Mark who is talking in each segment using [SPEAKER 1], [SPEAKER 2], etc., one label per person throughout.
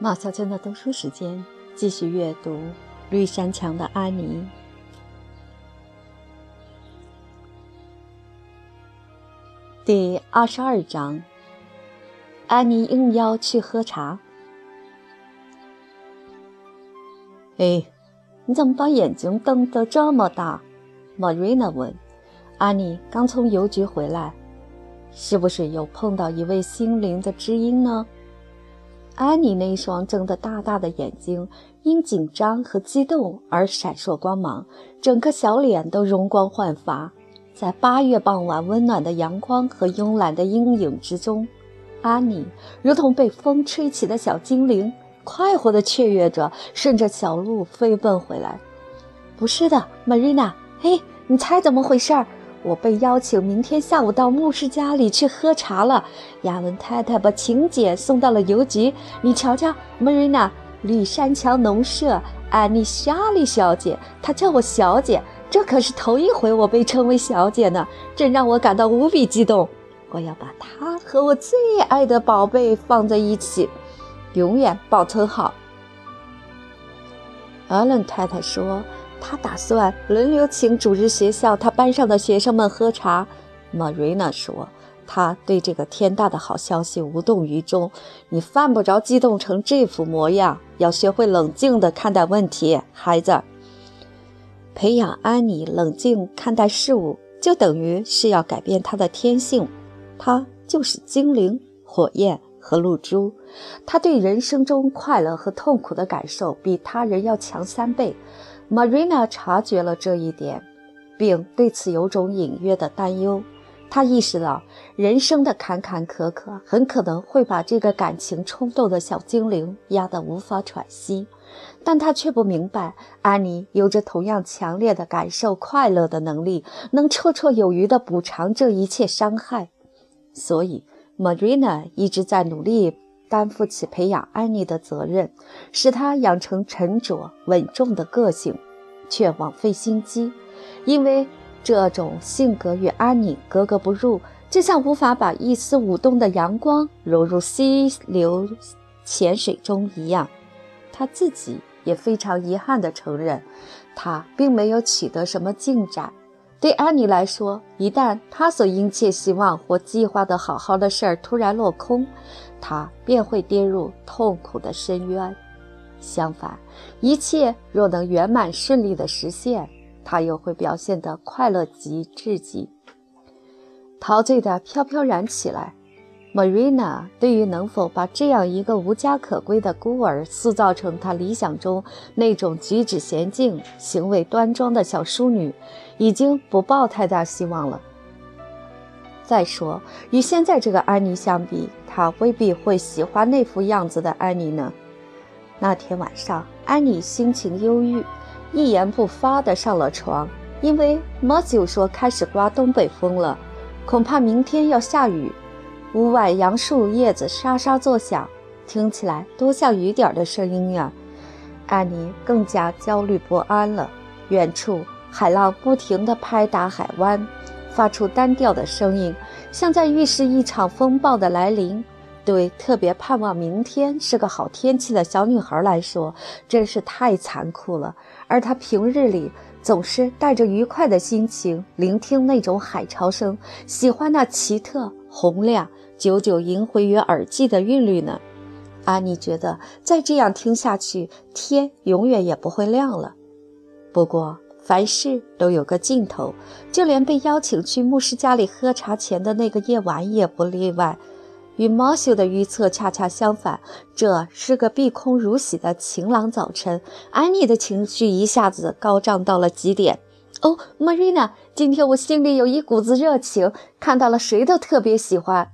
[SPEAKER 1] 马小娟的读书时间，继续阅读《绿山墙的安妮》第二十二章。安妮应邀去喝茶。哎，你怎么把眼睛瞪得这么大？Marina 问。安妮刚从邮局回来，是不是又碰到一位心灵的知音呢？安妮那双睁得大大的眼睛因紧张和激动而闪烁光芒，整个小脸都容光焕发。在八月傍晚温暖的阳光和慵懒的阴影之中，安妮如同被风吹起的小精灵，快活地雀跃着，顺着小路飞奔回来。不是的，Marina，嘿，你猜怎么回事？我被邀请明天下午到牧师家里去喝茶了。亚文太太把请柬送到了邮局。你瞧瞧，Marina，绿山墙农舍，安妮·莎莉小姐，她叫我小姐，这可是头一回我被称为小姐呢，真让我感到无比激动。我要把她和我最爱的宝贝放在一起，永远保存好。艾伦太太说。他打算轮流请主日学校他班上的学生们喝茶。Marina 说：“他对这个天大的好消息无动于衷。你犯不着激动成这副模样，要学会冷静地看待问题，孩子。培养安妮冷静看待事物，就等于是要改变她的天性。她就是精灵、火焰和露珠。她对人生中快乐和痛苦的感受比他人要强三倍。” Marina 察觉了这一点，并对此有种隐约的担忧。她意识到人生的坎坎坷坷很可能会把这个感情冲动的小精灵压得无法喘息，但她却不明白，安妮有着同样强烈的感受快乐的能力，能绰绰有余地补偿这一切伤害。所以，Marina 一直在努力担负起培养安妮的责任，使她养成沉着稳重的个性。却枉费心机，因为这种性格与安妮格格不入，就像无法把一丝舞动的阳光融入溪流浅水中一样。他自己也非常遗憾地承认，他并没有取得什么进展。对安妮来说，一旦她所殷切希望或计划的好好的事儿突然落空，她便会跌入痛苦的深渊。相反，一切若能圆满顺利的实现，她又会表现得快乐极至极，陶醉的飘飘然起来。Marina 对于能否把这样一个无家可归的孤儿塑造成她理想中那种举止娴静、行为端庄的小淑女，已经不抱太大希望了。再说，与现在这个安妮相比，他未必会喜欢那副样子的安妮呢。那天晚上，安妮心情忧郁，一言不发地上了床。因为马修说开始刮东北风了，恐怕明天要下雨。屋外杨树叶子沙沙作响，听起来多像雨点的声音呀！安妮更加焦虑不安了。远处海浪不停地拍打海湾，发出单调的声音，像在预示一场风暴的来临。对特别盼望明天是个好天气的小女孩来说，真是太残酷了。而她平日里总是带着愉快的心情聆听那种海潮声，喜欢那奇特、洪亮、久久萦回于耳际的韵律呢。安妮觉得再这样听下去，天永远也不会亮了。不过凡事都有个尽头，就连被邀请去牧师家里喝茶前的那个夜晚也不例外。与毛修的预测恰恰相反，这是个碧空如洗的晴朗早晨。安妮的情绪一下子高涨到了极点。哦，Marina，今天我心里有一股子热情，看到了谁都特别喜欢。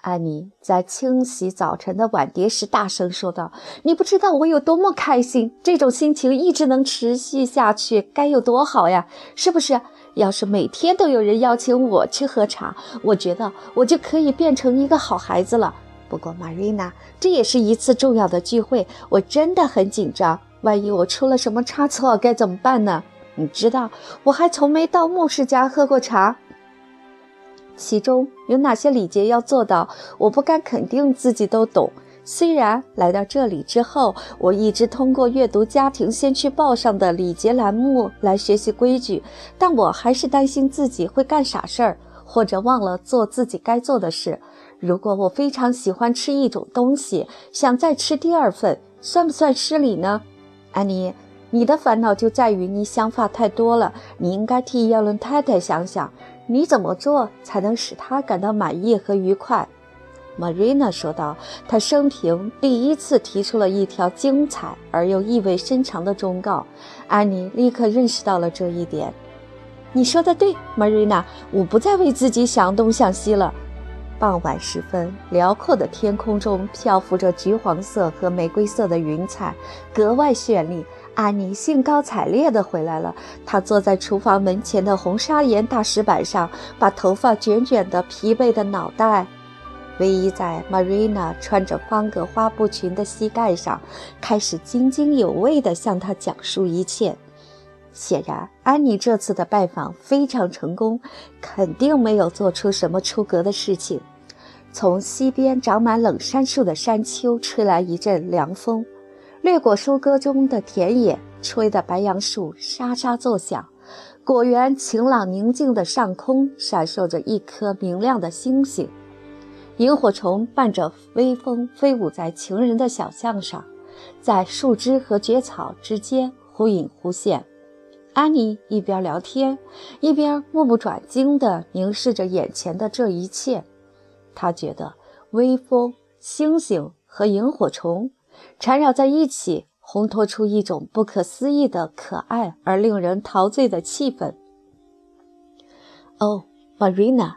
[SPEAKER 1] 安妮在清洗早晨的碗碟时大声说道：“你不知道我有多么开心，这种心情一直能持续下去，该有多好呀，是不是？”要是每天都有人邀请我去喝茶，我觉得我就可以变成一个好孩子了。不过，Marina，这也是一次重要的聚会，我真的很紧张。万一我出了什么差错，该怎么办呢？你知道，我还从没到牧师家喝过茶，其中有哪些礼节要做到，我不敢肯定自己都懂。虽然来到这里之后，我一直通过阅读《家庭先驱报》上的礼节栏目来学习规矩，但我还是担心自己会干傻事儿，或者忘了做自己该做的事。如果我非常喜欢吃一种东西，想再吃第二份，算不算失礼呢？安妮，你的烦恼就在于你想法太多了。你应该替亚伦太太想想，你怎么做才能使他感到满意和愉快。Marina 说道：“她生平第一次提出了一条精彩而又意味深长的忠告。”安妮立刻认识到了这一点。“你说的对，Marina，我不再为自己想东想西了。”傍晚时分，辽阔的天空中漂浮着橘黄色和玫瑰色的云彩，格外绚丽。安妮兴高采烈地回来了。她坐在厨房门前的红砂岩大石板上，把头发卷卷的疲惫的脑袋。偎依在 Marina 穿着方格花布裙的膝盖上，开始津津有味地向她讲述一切。显然，安妮这次的拜访非常成功，肯定没有做出什么出格的事情。从西边长满冷杉树的山丘吹来一阵凉风，掠过收割中的田野，吹得白杨树沙沙作响。果园晴朗宁静的上空闪烁着一颗明亮的星星。萤火虫伴着微风飞舞在情人的小巷上，在树枝和蕨草之间忽隐忽现。安妮一边聊天，一边目不转睛地凝视着眼前的这一切。她觉得微风、星星和萤火虫缠绕在一起，烘托出一种不可思议的可爱而令人陶醉的气氛。哦，Marina。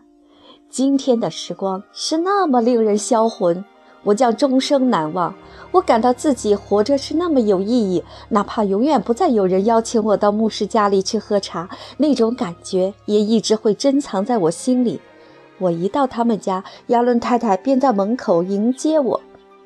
[SPEAKER 1] 今天的时光是那么令人销魂，我将终生难忘。我感到自己活着是那么有意义，哪怕永远不再有人邀请我到牧师家里去喝茶，那种感觉也一直会珍藏在我心里。我一到他们家，亚伦太太便在门口迎接我。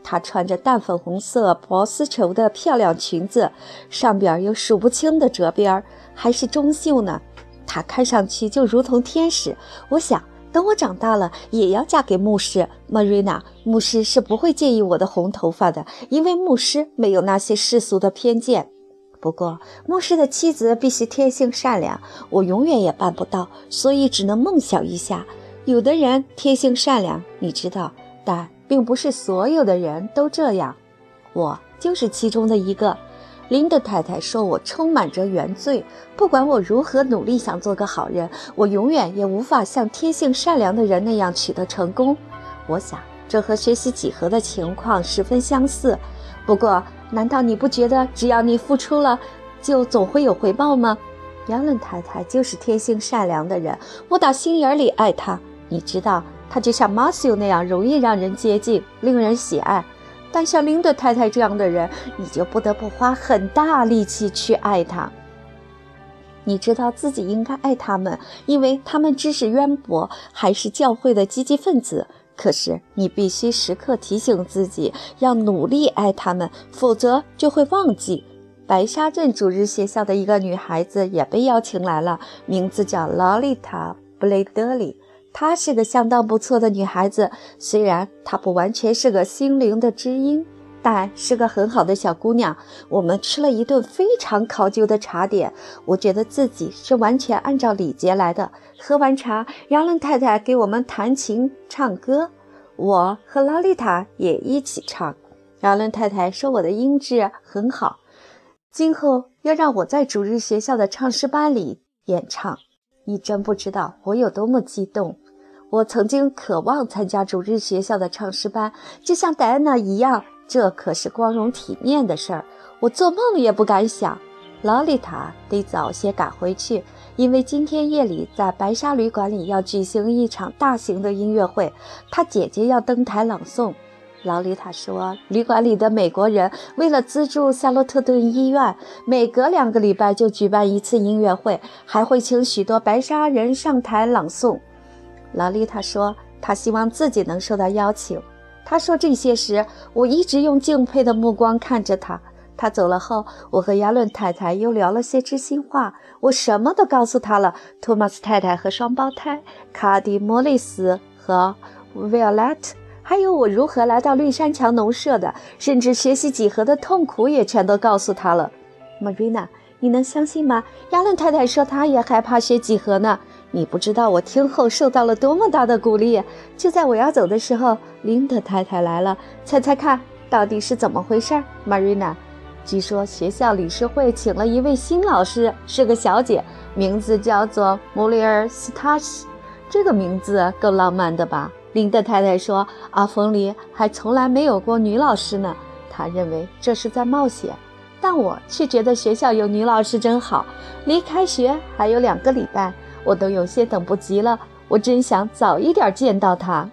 [SPEAKER 1] 她穿着淡粉红色薄丝绸的漂亮裙子，上边有数不清的褶边，还是中袖呢。她看上去就如同天使。我想。等我长大了，也要嫁给牧师 Marina。牧师是不会介意我的红头发的，因为牧师没有那些世俗的偏见。不过，牧师的妻子必须天性善良，我永远也办不到，所以只能梦想一下。有的人天性善良，你知道，但并不是所有的人都这样。我就是其中的一个。林德太太说：“我充满着原罪，不管我如何努力想做个好人，我永远也无法像天性善良的人那样取得成功。我想，这和学习几何的情况十分相似。不过，难道你不觉得只要你付出了，就总会有回报吗？”杨伦太太就是天性善良的人，我打心眼里爱她。你知道，她就像马修那样容易让人接近，令人喜爱。但像林德太太这样的人，你就不得不花很大力气去爱他。你知道自己应该爱他们，因为他们知识渊博，还是教会的积极分子。可是你必须时刻提醒自己，要努力爱他们，否则就会忘记。白沙镇主日学校的一个女孩子也被邀请来了，名字叫劳丽塔·布雷德里。她是个相当不错的女孩子，虽然她不完全是个心灵的知音，但是个很好的小姑娘。我们吃了一顿非常考究的茶点，我觉得自己是完全按照礼节来的。喝完茶，杨伦太太给我们弹琴唱歌，我和劳丽塔也一起唱。杨伦太太说我的音质很好，今后要让我在主日学校的唱诗班里演唱。你真不知道我有多么激动。我曾经渴望参加主日学校的唱诗班，就像戴安娜一样，这可是光荣体面的事儿。我做梦也不敢想。劳丽塔得早些赶回去，因为今天夜里在白沙旅馆里要举行一场大型的音乐会，她姐姐要登台朗诵。劳丽塔说，旅馆里的美国人为了资助夏洛特顿医院，每隔两个礼拜就举办一次音乐会，还会请许多白沙人上台朗诵。劳丽塔说：“她希望自己能受到邀请。”她说这些时，我一直用敬佩的目光看着她。她走了后，我和亚伦太太又聊了些知心话。我什么都告诉她了：托马斯太太和双胞胎卡迪·莫里斯和 Violet，还有我如何来到绿山墙农舍的，甚至学习几何的痛苦也全都告诉她了。Marina，你能相信吗？亚伦太太说她也害怕学几何呢。你不知道我听后受到了多么大的鼓励。就在我要走的时候，林德太太来了。猜猜看，到底是怎么回事？Marina，据说学校理事会请了一位新老师，是个小姐，名字叫做穆里尔斯塔西。这个名字够浪漫的吧？林德太太说，阿冯里还从来没有过女老师呢。她认为这是在冒险。但我却觉得学校有女老师真好。离开学还有两个礼拜，我都有些等不及了。我真想早一点见到他。